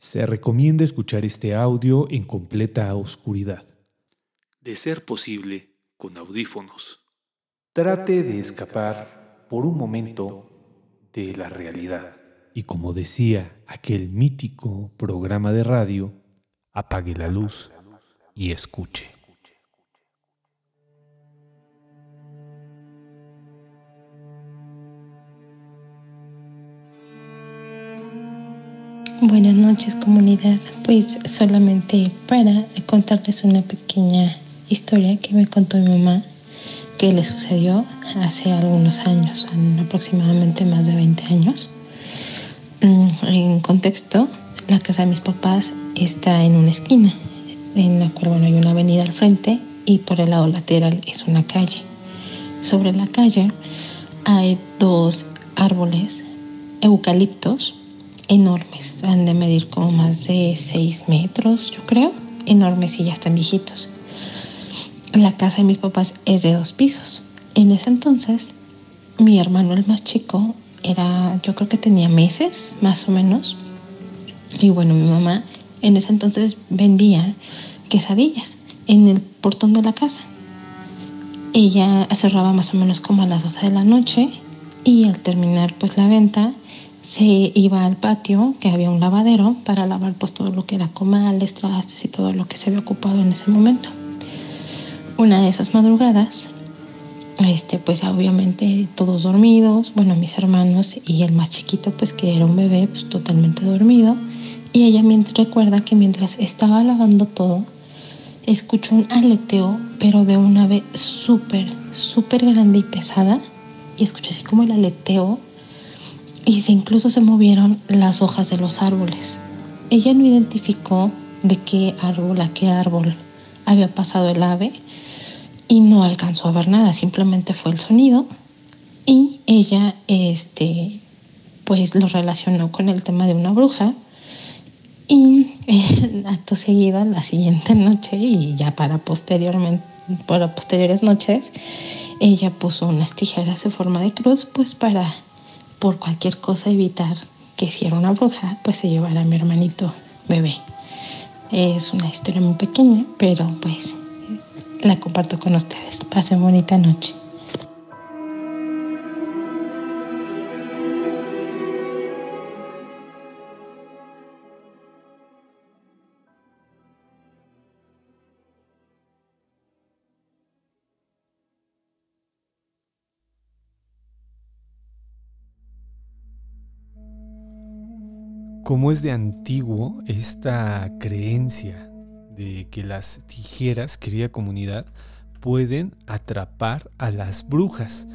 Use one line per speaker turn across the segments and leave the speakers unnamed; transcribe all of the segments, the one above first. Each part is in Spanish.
Se recomienda escuchar este audio en completa oscuridad. De ser posible, con audífonos. Trate de escapar por un momento de la realidad. Y como decía aquel mítico programa de radio, apague la luz y escuche.
Buenas noches comunidad, pues solamente para contarles una pequeña historia que me contó mi mamá que le sucedió hace algunos años, aproximadamente más de 20 años. Mm, en contexto, la casa de mis papás está en una esquina, en la cual bueno, hay una avenida al frente y por el lado lateral es una calle. Sobre la calle hay dos árboles eucaliptos enormes, han de medir como más de 6 metros, yo creo, enormes y ya están viejitos. La casa de mis papás es de dos pisos. En ese entonces, mi hermano el más chico era, yo creo que tenía meses, más o menos. Y bueno, mi mamá en ese entonces vendía quesadillas en el portón de la casa. Ella cerraba más o menos como a las 12 de la noche y al terminar pues la venta se iba al patio, que había un lavadero, para lavar pues todo lo que era comales, trastes y todo lo que se había ocupado en ese momento. Una de esas madrugadas, este, pues obviamente todos dormidos, bueno, mis hermanos y el más chiquito, pues que era un bebé, pues totalmente dormido. Y ella recuerda que mientras estaba lavando todo, escuchó un aleteo, pero de un ave súper, súper grande y pesada. Y escuché así como el aleteo y incluso se movieron las hojas de los árboles. Ella no identificó de qué árbol a qué árbol había pasado el ave y no alcanzó a ver nada, simplemente fue el sonido y ella este pues lo relacionó con el tema de una bruja y acto seguido la siguiente noche y ya para posteriormente para posteriores noches ella puso unas tijeras de forma de cruz pues para por cualquier cosa evitar que si era una bruja, pues se llevara a mi hermanito bebé. Es una historia muy pequeña, pero pues la comparto con ustedes. Pasen bonita noche.
Cómo es de antiguo esta creencia de que las tijeras, querida comunidad, pueden atrapar a las brujas.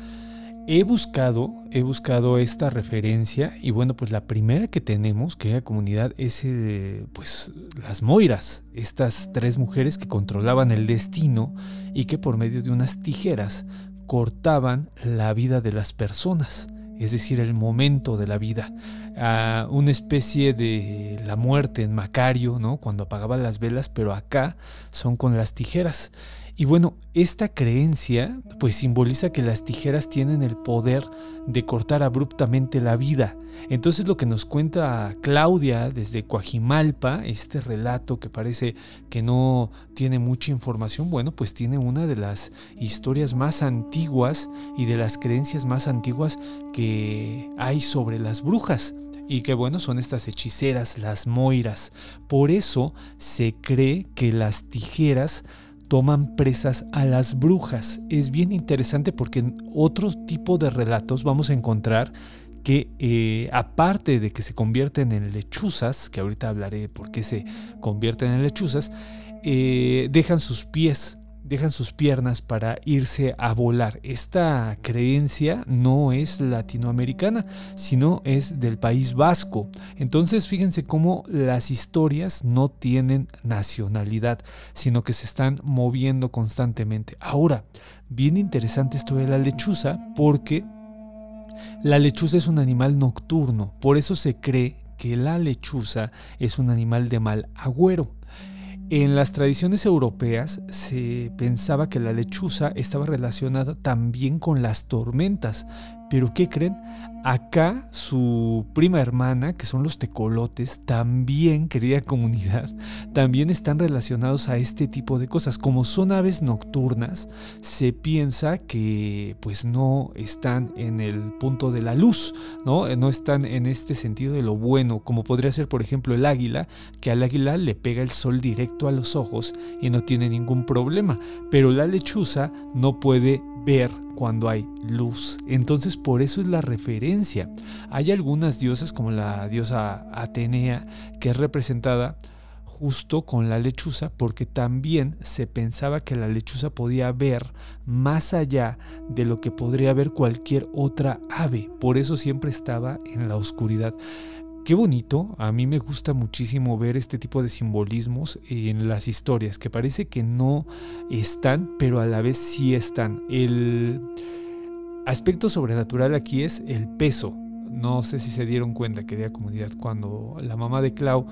He buscado, he buscado esta referencia y bueno, pues la primera que tenemos, querida comunidad, es eh, pues las Moiras, estas tres mujeres que controlaban el destino y que por medio de unas tijeras cortaban la vida de las personas es decir, el momento de la vida, una especie de la muerte en Macario, ¿no? Cuando apagaba las velas, pero acá son con las tijeras. Y bueno, esta creencia pues simboliza que las tijeras tienen el poder de cortar abruptamente la vida. Entonces lo que nos cuenta Claudia desde Coajimalpa, este relato que parece que no tiene mucha información, bueno, pues tiene una de las historias más antiguas y de las creencias más antiguas que hay sobre las brujas y que bueno, son estas hechiceras, las moiras. Por eso se cree que las tijeras toman presas a las brujas. Es bien interesante porque en otro tipo de relatos vamos a encontrar que eh, aparte de que se convierten en lechuzas, que ahorita hablaré por qué se convierten en lechuzas, eh, dejan sus pies dejan sus piernas para irse a volar. Esta creencia no es latinoamericana, sino es del País Vasco. Entonces fíjense cómo las historias no tienen nacionalidad, sino que se están moviendo constantemente. Ahora, bien interesante esto de la lechuza porque la lechuza es un animal nocturno, por eso se cree que la lechuza es un animal de mal agüero. En las tradiciones europeas se pensaba que la lechuza estaba relacionada también con las tormentas, Pero ¿qué creen? Acá su prima hermana, que son los tecolotes, también, querida comunidad, también están relacionados a este tipo de cosas. Como son aves nocturnas, se piensa que pues no están en el punto de la luz, ¿no? No están en este sentido de lo bueno, como podría ser por ejemplo el águila, que al águila le pega el sol directo a los ojos y no tiene ningún problema, pero la lechuza no puede ver cuando hay luz. Entonces por eso es la referencia. Hay algunas diosas como la diosa Atenea que es representada justo con la lechuza porque también se pensaba que la lechuza podía ver más allá de lo que podría ver cualquier otra ave. Por eso siempre estaba en la oscuridad. Qué bonito, a mí me gusta muchísimo ver este tipo de simbolismos en las historias, que parece que no están, pero a la vez sí están. El aspecto sobrenatural aquí es el peso. No sé si se dieron cuenta, querida comunidad, cuando la mamá de Clau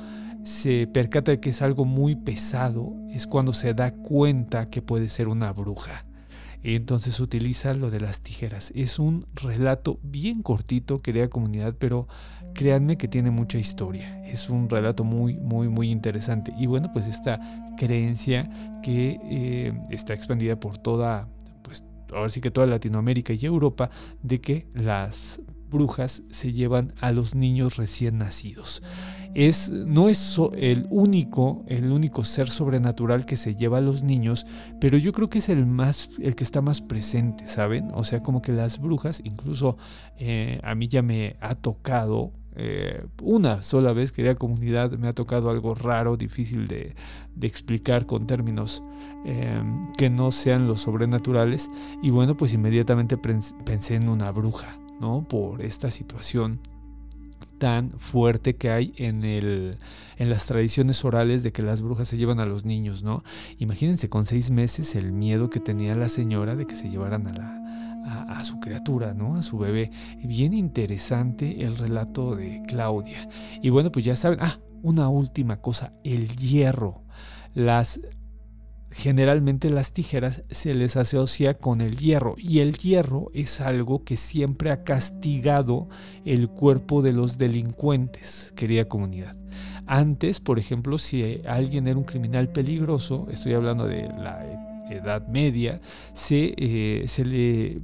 se percata de que es algo muy pesado, es cuando se da cuenta que puede ser una bruja. Entonces utiliza lo de las tijeras. Es un relato bien cortito, querida comunidad, pero créanme que tiene mucha historia. Es un relato muy, muy, muy interesante. Y bueno, pues esta creencia que eh, está expandida por toda, pues ahora sí que toda Latinoamérica y Europa, de que las brujas se llevan a los niños recién nacidos. Es, no es el único, el único ser sobrenatural que se lleva a los niños, pero yo creo que es el más, el que está más presente, ¿saben? O sea, como que las brujas, incluso eh, a mí ya me ha tocado eh, una sola vez, querida comunidad, me ha tocado algo raro, difícil de, explicar con términos em, que no sean los sobrenaturales. Y bueno, pues inmediatamente pensé en una bruja, ¿no? Por esta situación tan fuerte que hay en, el, en las tradiciones orales de que las brujas se llevan a los niños, ¿no? Imagínense con seis meses el miedo que tenía la señora de que se llevaran a la, a, su criatura, ¿no? A su bebé. Bien interesante el relato de Claudia. Y bueno, pues ya saben, ah, una última cosa, el hierro. Las generalmente las tijeras se les asocia con el hierro y el hierro es algo que siempre ha castigado el cuerpo de los delincuentes, querida comunidad. Antes, por ejemplo, si alguien era un criminal peligroso, estoy hablando de la Edad Media, se, eh, se le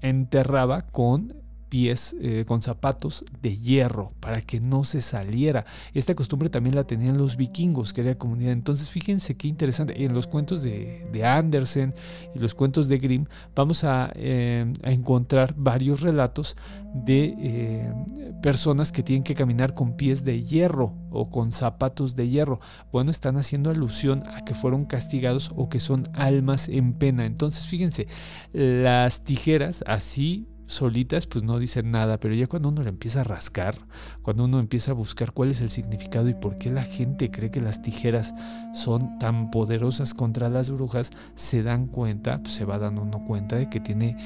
enterraba con pies eh, con zapatos de hierro para que no se saliera. Esta costumbre también la tenían los vikingos, que era comunidad. Entonces fíjense qué interesante. En los cuentos de, de Andersen y los cuentos de Grimm vamos a, eh, encontrar varios relatos de eh, personas que tienen que caminar con pies de hierro o con zapatos de hierro. Bueno, están haciendo alusión a que fueron castigados o que son almas en pena. Entonces fíjense, las tijeras así solitas pues no dicen nada, pero ya cuando uno le empieza a rascar, cuando uno empieza a buscar cuál es el significado y por qué la gente cree que las tijeras son tan poderosas contra las brujas, se dan cuenta, pues se va dando uno cuenta de que tiene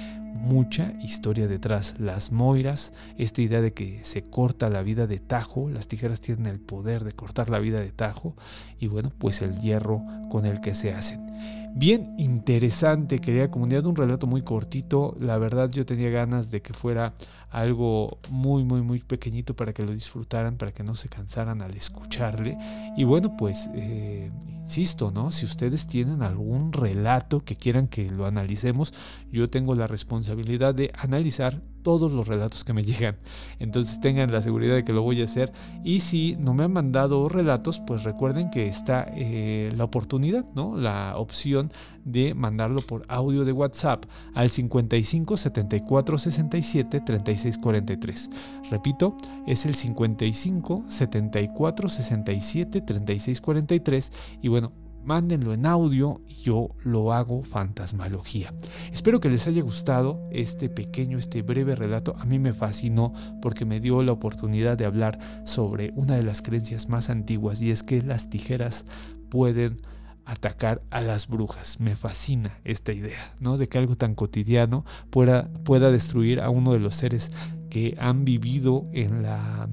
mucha historia detrás. Las moiras, esta idea de que se corta la vida de tajo, las tijeras tienen el poder de cortar la vida de tajo y bueno, pues el hierro con el que se hacen. Bien interesante, querida comunidad, un relato muy cortito. La verdad yo tenía ganas de que fuera algo muy, muy, muy pequeñito para que lo disfrutaran, para que no se cansaran al escucharle. Y bueno, pues, eh, insisto, ¿no? Si ustedes tienen algún relato que quieran que lo analicemos, yo tengo la responsabilidad de analizar todos los relatos que me llegan. Entonces tengan la seguridad de que lo voy a hacer. Y si no me han mandado relatos, pues recuerden que está eh, la oportunidad, ¿no? La opción de mandarlo por audio de WhatsApp al 55 74 67 36 43. Repito, es el 55 74 67 36 43. Y bueno, mándenlo en audio y yo lo hago fantasmalogía. Espero que les haya gustado este pequeño, este breve relato. A mí me fascinó porque me dio la oportunidad de hablar sobre una de las creencias más antiguas y es que las tijeras pueden atacar a las brujas. Me fascina esta idea, ¿no? De que algo tan cotidiano pueda, pueda destruir a uno de los seres que han vivido en la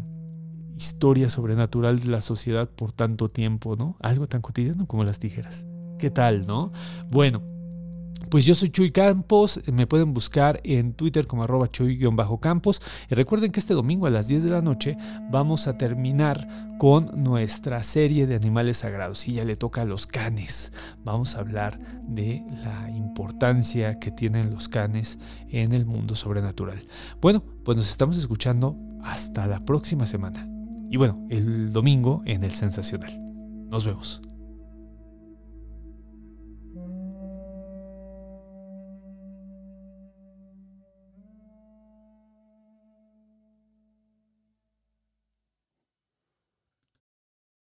historia sobrenatural de la sociedad por tanto tiempo, ¿no? Algo tan cotidiano como las tijeras. ¿Qué tal, no? Bueno, Pues yo soy Chuy Campos, me pueden buscar en Twitter como arroba chuy-campos. Y recuerden que este domingo a las 10 de la noche vamos a terminar con nuestra serie de animales sagrados. Y ya le toca a los canes. Vamos a hablar de la importancia que tienen los canes en el mundo sobrenatural. Bueno, pues nos estamos escuchando hasta la próxima semana. Y bueno, el domingo en el Sensacional. Nos vemos.